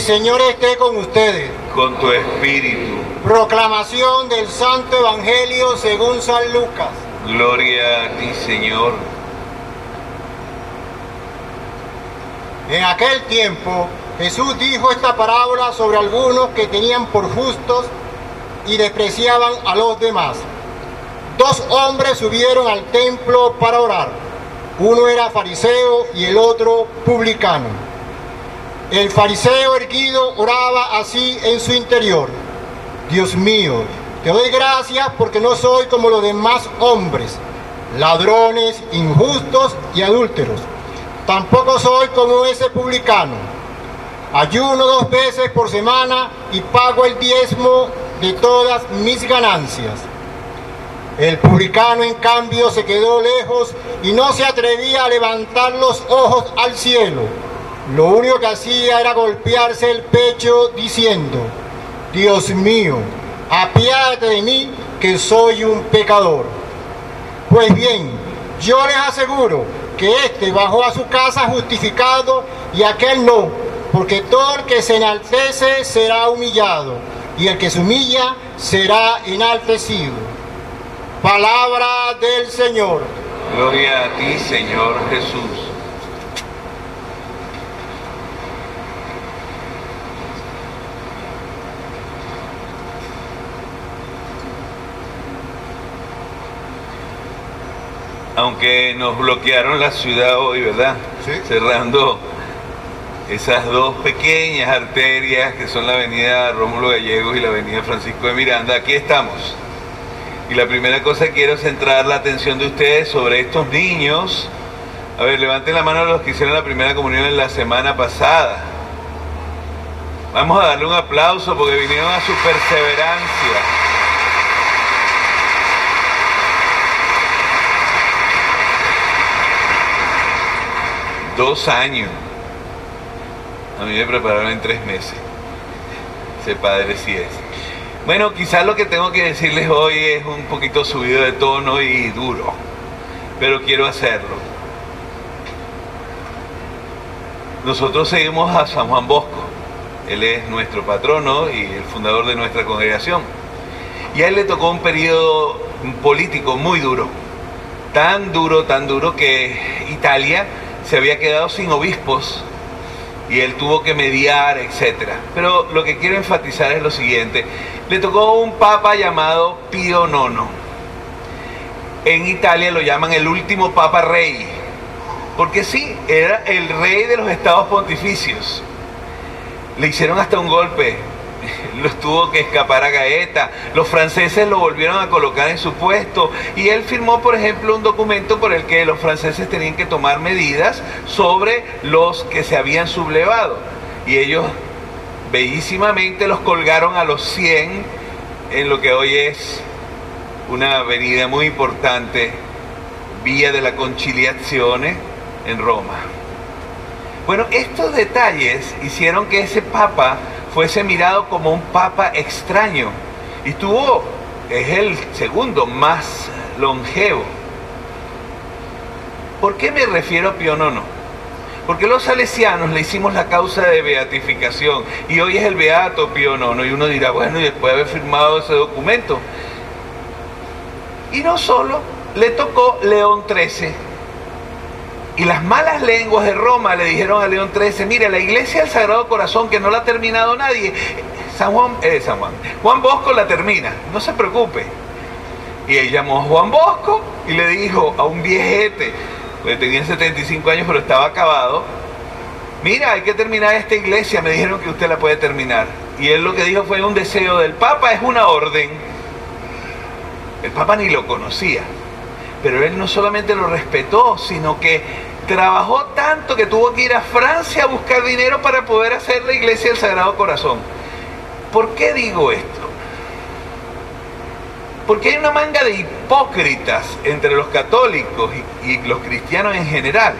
Señor esté con ustedes. con tu espíritu. Proclamación del Santo Evangelio según San Lucas. Gloria a ti, Señor. En aquel tiempo Jesús dijo esta parábola sobre algunos que tenían por justos y despreciaban a los demás. Dos hombres subieron al templo para orar. Uno era fariseo y el otro publicano. El fariseo erguido oraba así en su interior. Dios mío, te doy gracias porque no soy como los demás hombres, ladrones, injustos y adúlteros. Tampoco soy como ese publicano. Ayuno dos veces por semana y pago el diezmo de todas mis ganancias. El publicano, en cambio, se quedó lejos y no se atrevía a levantar los ojos al cielo. Lo único que hacía era golpearse el pecho diciendo, Dios mío, apiádate de mí que soy un pecador. Pues bien, yo les aseguro que éste bajó a su casa justificado y aquel no, porque todo el que se enaltece será humillado y el que se humilla será enaltecido. Palabra del Señor. Gloria a ti, Señor Jesús. Aunque nos bloquearon la ciudad hoy, ¿verdad? Sí. Cerrando esas dos pequeñas arterias que son la avenida Rómulo Gallegos y la avenida Francisco de Miranda, aquí estamos. Y la primera cosa quiero centrar la atención de ustedes sobre estos niños. A ver, levanten la mano los que hicieron la primera comunión en la semana pasada. Vamos a darle un aplauso porque vinieron a su perseverancia. Dos años. A mí me prepararon en tres meses. Ese padre sí es. Bueno, quizás lo que tengo que decirles hoy es un poquito subido de tono y duro, pero quiero hacerlo. Nosotros seguimos a San Juan Bosco. Él es nuestro patrono y el fundador de nuestra congregación. Y a él le tocó un periodo político muy duro. Tan duro, tan duro que Italia se había quedado sin obispos y él tuvo que mediar, etc. Pero lo que quiero enfatizar es lo siguiente. Le tocó un papa llamado Pío IX. En Italia lo llaman el último papa rey. Porque sí, era el rey de los estados pontificios. Le hicieron hasta un golpe. Los tuvo que escapar a Gaeta. Los franceses lo volvieron a colocar en su puesto. Y él firmó, por ejemplo, un documento por el que los franceses tenían que tomar medidas sobre los que se habían sublevado. Y ellos bellísimamente los colgaron a los 100 en lo que hoy es una avenida muy importante, Vía de la Conciliazione, en Roma. Bueno, estos detalles hicieron que ese papa fuese mirado como un papa extraño y tuvo, es el segundo más longevo. ¿Por qué me refiero a Pío IX? Porque los salesianos le hicimos la causa de beatificación y hoy es el beato Pío IX y uno dirá, bueno, y después de haber firmado ese documento. Y no solo, le tocó León XIII. Y las malas lenguas de Roma le dijeron a León XIII, mire, la iglesia del Sagrado Corazón, que no la ha terminado nadie, San Juan, eh, San Juan, Juan Bosco la termina, no se preocupe. Y él llamó a Juan Bosco y le dijo a un viejete, pues tenía 75 años pero estaba acabado, mira, hay que terminar esta iglesia, me dijeron que usted la puede terminar. Y él lo que dijo fue un deseo del Papa, es una orden. El Papa ni lo conocía, pero él no solamente lo respetó, sino que trabajó tanto que tuvo que ir a Francia a buscar dinero para poder hacer la iglesia del Sagrado Corazón. ¿Por qué digo esto? Porque hay una manga de hipócritas entre los católicos y, y los cristianos en general.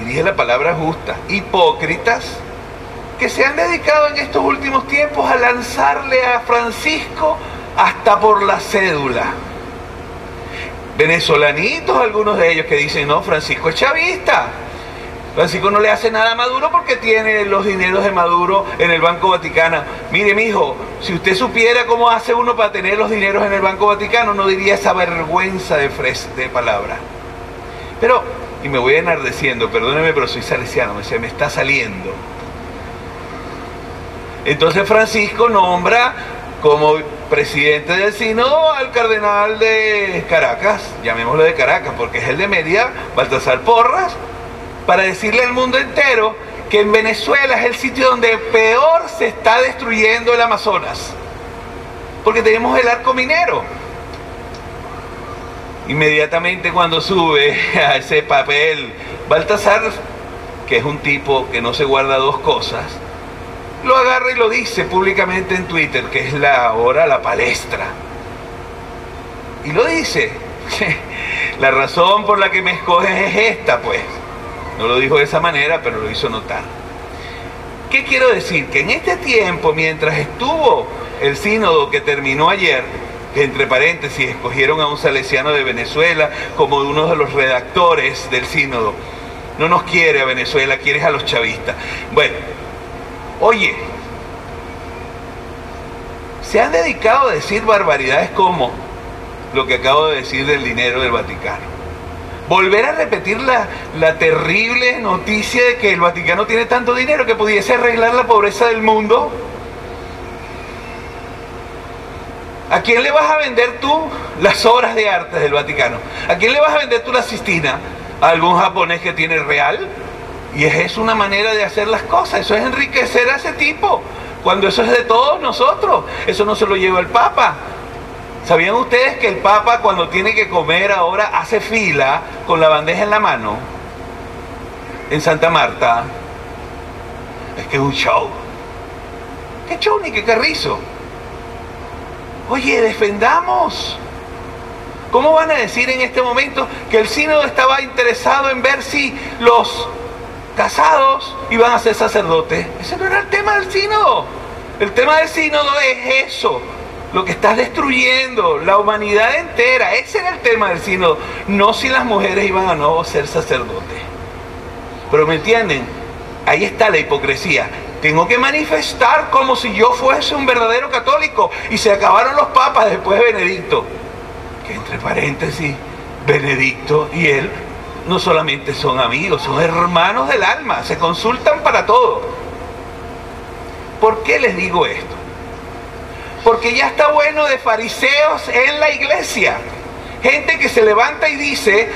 Y dije la palabra justa, hipócritas que se han dedicado en estos últimos tiempos a lanzarle a Francisco hasta por la cédula. Venezolanitos, algunos de ellos que dicen, no, Francisco es chavista. Francisco no le hace nada a Maduro porque tiene los dineros de Maduro en el Banco Vaticano. Mire, mi hijo, si usted supiera cómo hace uno para tener los dineros en el Banco Vaticano, no diría esa vergüenza de, de palabra. Pero, y me voy enardeciendo, perdóneme, pero soy salesiano, me, me está saliendo. Entonces Francisco nombra como presidente del sínodo al cardenal de Caracas, llamémoslo de Caracas, porque es el de Mérida, Baltasar Porras, para decirle al mundo entero que en Venezuela es el sitio donde peor se está destruyendo el Amazonas. Porque tenemos el arco minero. Inmediatamente cuando sube a ese papel Baltasar, que es un tipo que no se guarda dos cosas, lo agarra y lo dice públicamente en Twitter, que es la ahora la palestra. Y lo dice. La razón por la que me escoges es esta, pues. No lo dijo de esa manera, pero lo hizo notar. ¿Qué quiero decir? Que en este tiempo, mientras estuvo el sínodo que terminó ayer, entre paréntesis escogieron a un salesiano de Venezuela como uno de los redactores del sínodo, no nos quiere a Venezuela, quieres a los chavistas. Bueno, oye, se han dedicado a decir barbaridades como lo que acabo de decir del dinero del Vaticano volver a repetir la, terrible noticia de que el Vaticano tiene tanto dinero que pudiese arreglar la pobreza del mundo. ¿A quién le vas a vender tú las obras de arte del Vaticano? ¿A quién le vas a vender tú la Sistina? ¿A algún japonés que tiene real? Y es una manera de hacer las cosas, eso es enriquecer a ese tipo, cuando eso es de todos nosotros, eso no se lo lleva el Papa, ¿Sabían ustedes que el Papa cuando tiene que comer ahora hace fila con la bandeja en la mano? En Santa Marta. Es que es un show. ¿Qué show ni qué carrizo? Oye, defendamos. ¿Cómo van a decir en este momento que el sínodo estaba interesado en ver si los casados iban a ser sacerdotes? Ese no era el tema del sínodo. El tema del sínodo es eso, lo que estás destruyendo, la humanidad entera. Ese era el tema del sínodo, no si las mujeres iban a no ser sacerdotes. Pero me entienden, ahí está la hipocresía. Tengo que manifestar como si yo fuese un verdadero católico y se acabaron los papas después de Benedicto. Que entre paréntesis, Benedicto y él no solamente son amigos, son hermanos del alma, se consultan para todo. ¿Por qué les digo esto? Porque ya está bueno de fariseos en la iglesia. Gente que se levanta y dice,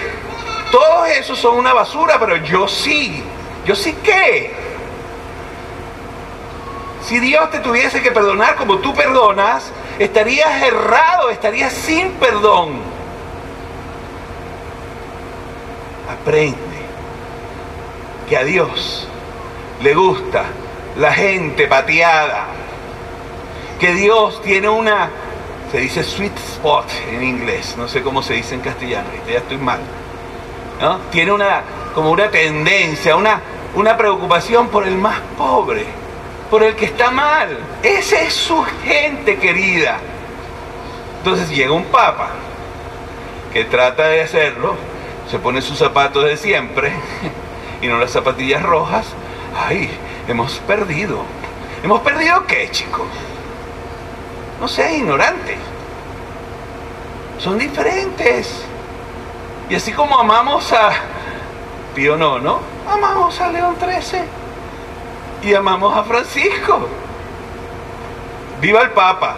todos esos son una basura, pero yo sí. ¿Yo sí qué? Si Dios te tuviese que perdonar como tú perdonas, estarías errado, estarías sin perdón. Que a Dios le gusta la gente pateada, que Dios tiene una, se dice sweet spot en inglés, no sé cómo se dice en castellano, ya estoy mal, ¿no? Tiene una, como una tendencia, una, una preocupación por el más pobre, por el que está mal. Esa es su gente querida. Entonces llega un papa que trata de hacerlo, se pone sus zapatos de siempre y no las zapatillas rojas. Ay, hemos perdido. ¿Hemos perdido qué, chicos? No seas ignorante. Son diferentes. Y así como amamos a Pío no, ¿no? Amamos a León XIII. Y amamos a Francisco. Viva el Papa.